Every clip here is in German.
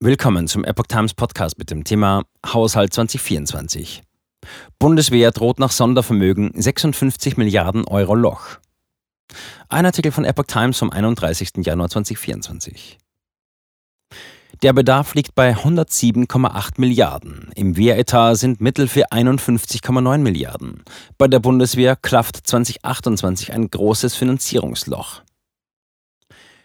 Willkommen zum Epoch Times Podcast mit dem Thema Haushalt 2024. Bundeswehr droht nach Sondervermögen 56 Milliarden Euro Loch. Ein Artikel von Epoch Times vom 31. Januar 2024. Der Bedarf liegt bei 107,8 Milliarden. Im Wehretat sind Mittel für 51,9 Milliarden. Bei der Bundeswehr klafft 2028 ein großes Finanzierungsloch.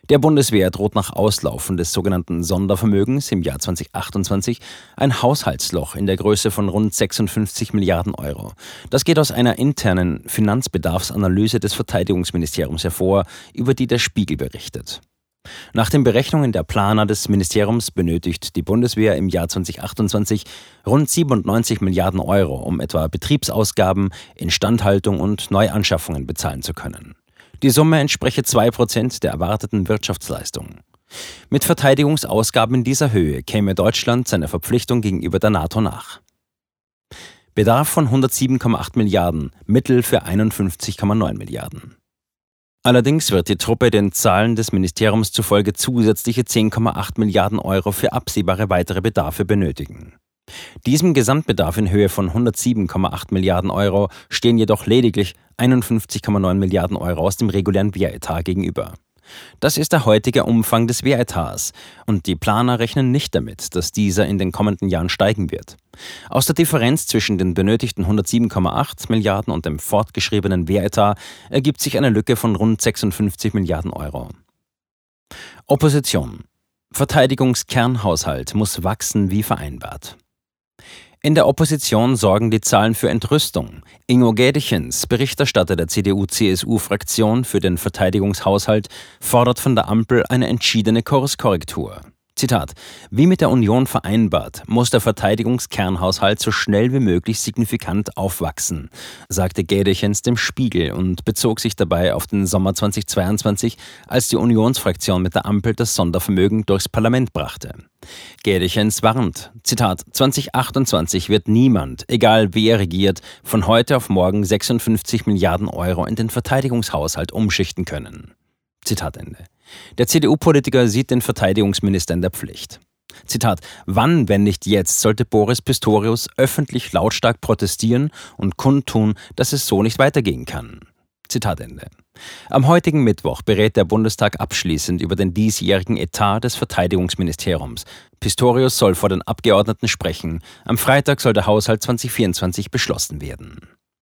Der Bundeswehr droht nach Auslaufen des sogenannten Sondervermögens im Jahr 2028 ein Haushaltsloch in der Größe von rund 56 Milliarden Euro. Das geht aus einer internen Finanzbedarfsanalyse des Verteidigungsministeriums hervor, über die der Spiegel berichtet. Nach den Berechnungen der Planer des Ministeriums benötigt die Bundeswehr im Jahr 2028 rund 97 Milliarden Euro, um etwa Betriebsausgaben, Instandhaltung und Neuanschaffungen bezahlen zu können. Die Summe entspreche 2% der erwarteten Wirtschaftsleistung. Mit Verteidigungsausgaben in dieser Höhe käme Deutschland seiner Verpflichtung gegenüber der NATO nach. Bedarf von 107,8 Milliarden, Mittel für 51,9 Milliarden. Allerdings wird die Truppe den Zahlen des Ministeriums zufolge zusätzliche 10,8 Milliarden Euro für absehbare weitere Bedarfe benötigen. Diesem Gesamtbedarf in Höhe von 107,8 Milliarden Euro stehen jedoch lediglich 51,9 Milliarden Euro aus dem regulären Wehretat gegenüber. Das ist der heutige Umfang des Wehretats und die Planer rechnen nicht damit, dass dieser in den kommenden Jahren steigen wird. Aus der Differenz zwischen den benötigten 107,8 Milliarden und dem fortgeschriebenen Wehretat ergibt sich eine Lücke von rund 56 Milliarden Euro. Opposition Verteidigungskernhaushalt muss wachsen wie vereinbart. In der Opposition sorgen die Zahlen für Entrüstung. Ingo Gädichens, Berichterstatter der CDU-CSU-Fraktion für den Verteidigungshaushalt, fordert von der Ampel eine entschiedene Kurskorrektur. Zitat: Wie mit der Union vereinbart, muss der Verteidigungskernhaushalt so schnell wie möglich signifikant aufwachsen, sagte Gädechens dem Spiegel und bezog sich dabei auf den Sommer 2022, als die Unionsfraktion mit der Ampel das Sondervermögen durchs Parlament brachte. Gädechens warnt, Zitat, 2028 wird niemand, egal wer regiert, von heute auf morgen 56 Milliarden Euro in den Verteidigungshaushalt umschichten können. Zitat Ende. Der CDU-Politiker sieht den Verteidigungsminister in der Pflicht. Zitat: Wann, wenn nicht jetzt, sollte Boris Pistorius öffentlich lautstark protestieren und kundtun, dass es so nicht weitergehen kann? Zitat Ende. Am heutigen Mittwoch berät der Bundestag abschließend über den diesjährigen Etat des Verteidigungsministeriums. Pistorius soll vor den Abgeordneten sprechen. Am Freitag soll der Haushalt 2024 beschlossen werden.